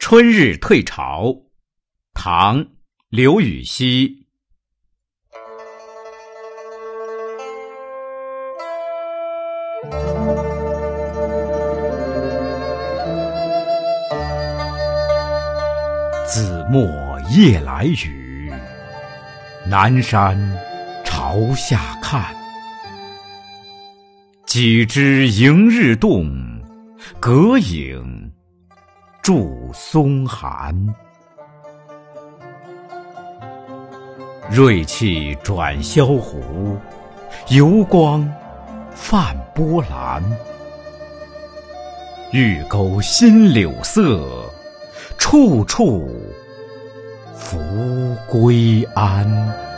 春日退潮，唐·刘禹锡。子墨夜来雨，南山朝下看。几枝迎日动，隔影著松寒。锐气转萧湖，油光泛波澜。玉钩新柳色，处处拂归安。